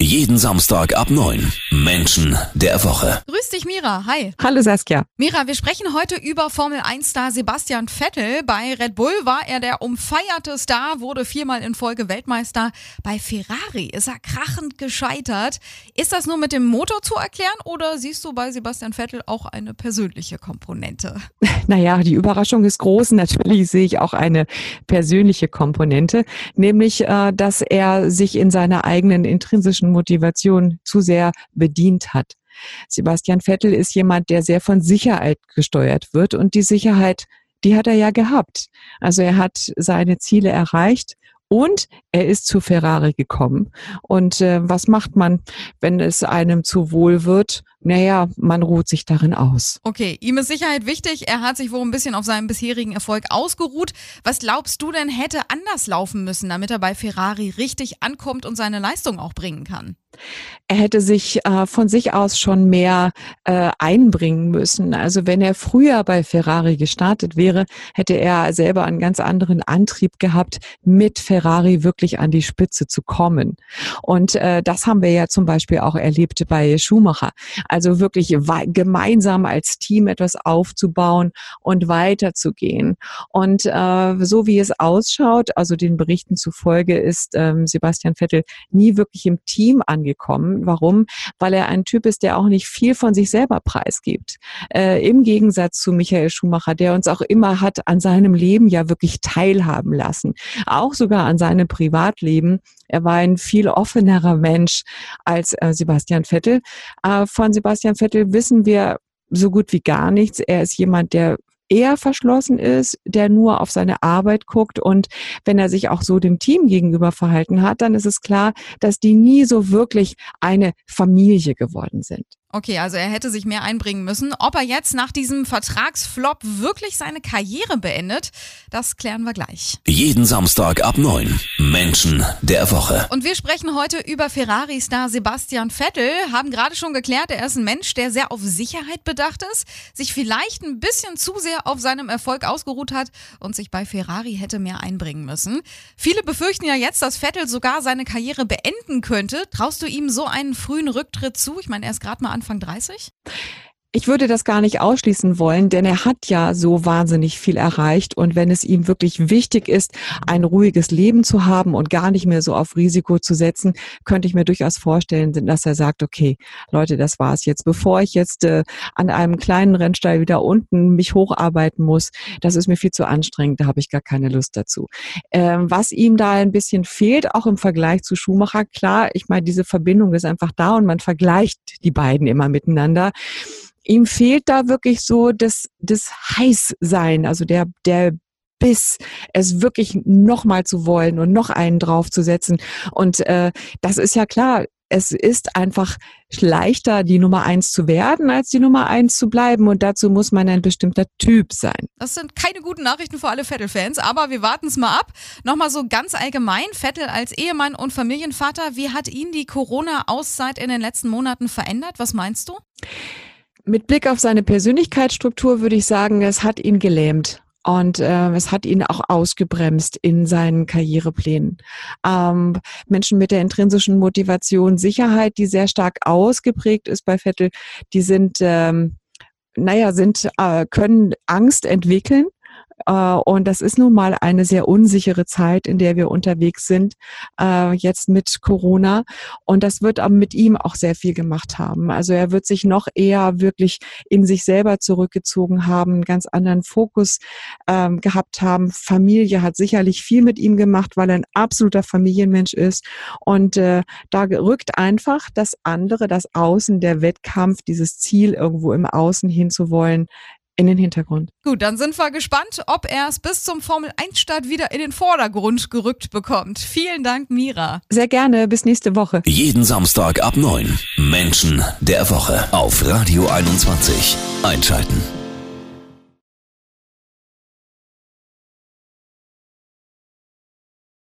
Jeden Samstag ab 9. Menschen der Woche. Grüß dich, Mira. Hi. Hallo Saskia. Mira, wir sprechen heute über Formel 1-Star Sebastian Vettel. Bei Red Bull war er der umfeierte Star, wurde viermal in Folge Weltmeister. Bei Ferrari ist er krachend gescheitert. Ist das nur mit dem Motor zu erklären oder siehst du bei Sebastian Vettel auch eine persönliche Komponente? Naja, die Überraschung ist groß. Natürlich sehe ich auch eine persönliche Komponente, nämlich, äh, dass er sich in seiner eigenen intrinsischen Motivation zu sehr bedient hat. Sebastian Vettel ist jemand, der sehr von Sicherheit gesteuert wird und die Sicherheit, die hat er ja gehabt. Also er hat seine Ziele erreicht und er ist zu Ferrari gekommen. Und äh, was macht man, wenn es einem zu wohl wird? Naja, man ruht sich darin aus. Okay, ihm ist Sicherheit wichtig. Er hat sich wohl ein bisschen auf seinem bisherigen Erfolg ausgeruht. Was glaubst du denn hätte anders laufen müssen, damit er bei Ferrari richtig ankommt und seine Leistung auch bringen kann? Er hätte sich äh, von sich aus schon mehr äh, einbringen müssen. Also wenn er früher bei Ferrari gestartet wäre, hätte er selber einen ganz anderen Antrieb gehabt, mit Ferrari wirklich an die Spitze zu kommen. Und äh, das haben wir ja zum Beispiel auch erlebt bei Schumacher. Also wirklich gemeinsam als Team etwas aufzubauen und weiterzugehen. Und äh, so wie es ausschaut, also den Berichten zufolge, ist ähm, Sebastian Vettel nie wirklich im Team angekommen. Warum? Weil er ein Typ ist, der auch nicht viel von sich selber preisgibt. Äh, Im Gegensatz zu Michael Schumacher, der uns auch immer hat an seinem Leben ja wirklich teilhaben lassen. Auch sogar an seinem Privatleben. Er war ein viel offenerer Mensch als äh, Sebastian Vettel. Äh, von Sebastian Vettel wissen wir so gut wie gar nichts. Er ist jemand, der eher verschlossen ist, der nur auf seine Arbeit guckt und wenn er sich auch so dem Team gegenüber verhalten hat, dann ist es klar, dass die nie so wirklich eine Familie geworden sind. Okay, also er hätte sich mehr einbringen müssen. Ob er jetzt nach diesem Vertragsflop wirklich seine Karriere beendet, das klären wir gleich. Jeden Samstag ab 9. Menschen der Woche. Und wir sprechen heute über Ferrari-Star Sebastian Vettel. Haben gerade schon geklärt, er ist ein Mensch, der sehr auf Sicherheit bedacht ist, sich vielleicht ein bisschen zu sehr auf seinem Erfolg ausgeruht hat und sich bei Ferrari hätte mehr einbringen müssen. Viele befürchten ja jetzt, dass Vettel sogar seine Karriere beenden könnte. Traust du ihm so einen frühen Rücktritt zu? Ich meine, er ist gerade mal Anfang 30? Ich würde das gar nicht ausschließen wollen, denn er hat ja so wahnsinnig viel erreicht. Und wenn es ihm wirklich wichtig ist, ein ruhiges Leben zu haben und gar nicht mehr so auf Risiko zu setzen, könnte ich mir durchaus vorstellen, dass er sagt, okay, Leute, das war's jetzt. Bevor ich jetzt äh, an einem kleinen Rennstall wieder unten mich hocharbeiten muss, das ist mir viel zu anstrengend, da habe ich gar keine Lust dazu. Ähm, was ihm da ein bisschen fehlt, auch im Vergleich zu Schumacher, klar, ich meine, diese Verbindung ist einfach da und man vergleicht die beiden immer miteinander ihm fehlt da wirklich so das, das Heißsein, also der, der Biss, es wirklich nochmal zu wollen und noch einen draufzusetzen. Und äh, das ist ja klar, es ist einfach leichter, die Nummer eins zu werden, als die Nummer eins zu bleiben. Und dazu muss man ein bestimmter Typ sein. Das sind keine guten Nachrichten für alle Vettel-Fans, aber wir warten es mal ab. Nochmal so ganz allgemein, Vettel als Ehemann und Familienvater, wie hat ihn die Corona-Auszeit in den letzten Monaten verändert? Was meinst du? Mit Blick auf seine Persönlichkeitsstruktur würde ich sagen, es hat ihn gelähmt. Und äh, es hat ihn auch ausgebremst in seinen Karriereplänen. Ähm, Menschen mit der intrinsischen Motivation Sicherheit, die sehr stark ausgeprägt ist bei Vettel, die sind, ähm, naja, sind, äh, können Angst entwickeln und das ist nun mal eine sehr unsichere Zeit, in der wir unterwegs sind, äh, jetzt mit Corona. Und das wird aber mit ihm auch sehr viel gemacht haben. Also er wird sich noch eher wirklich in sich selber zurückgezogen haben, einen ganz anderen Fokus ähm, gehabt haben. Familie hat sicherlich viel mit ihm gemacht, weil er ein absoluter Familienmensch ist. Und äh, da rückt einfach das andere, das Außen, der Wettkampf, dieses Ziel irgendwo im Außen hinzuwollen, in den Hintergrund. Gut, dann sind wir gespannt, ob er es bis zum Formel-1-Start wieder in den Vordergrund gerückt bekommt. Vielen Dank, Mira. Sehr gerne, bis nächste Woche. Jeden Samstag ab 9. Menschen der Woche auf Radio 21. Einschalten.